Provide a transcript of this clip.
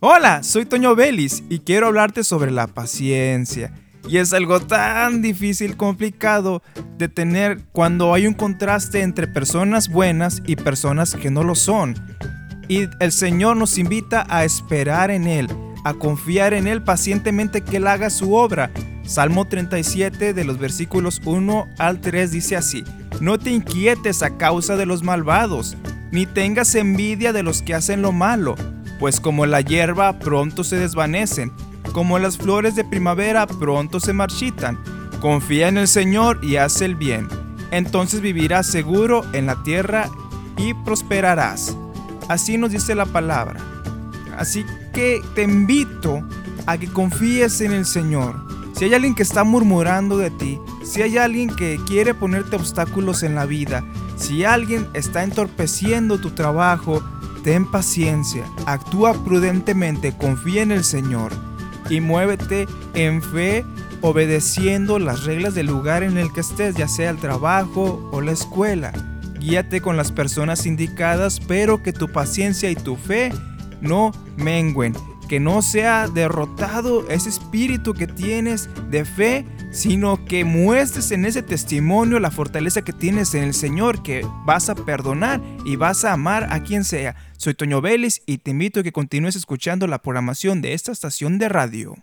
Hola, soy Toño Vélez y quiero hablarte sobre la paciencia. Y es algo tan difícil, complicado de tener cuando hay un contraste entre personas buenas y personas que no lo son. Y el Señor nos invita a esperar en Él, a confiar en Él pacientemente que Él haga su obra. Salmo 37 de los versículos 1 al 3 dice así, No te inquietes a causa de los malvados, ni tengas envidia de los que hacen lo malo pues como la hierba pronto se desvanecen, como las flores de primavera pronto se marchitan. Confía en el Señor y haz el bien. Entonces vivirás seguro en la tierra y prosperarás. Así nos dice la palabra. Así que te invito a que confíes en el Señor. Si hay alguien que está murmurando de ti, si hay alguien que quiere ponerte obstáculos en la vida, si alguien está entorpeciendo tu trabajo, Ten paciencia, actúa prudentemente, confía en el Señor y muévete en fe obedeciendo las reglas del lugar en el que estés, ya sea el trabajo o la escuela. Guíate con las personas indicadas, pero que tu paciencia y tu fe no menguen, que no sea derrotado ese espíritu que tienes de fe sino que muestres en ese testimonio la fortaleza que tienes en el Señor, que vas a perdonar y vas a amar a quien sea. Soy Toño Vélez y te invito a que continúes escuchando la programación de esta estación de radio.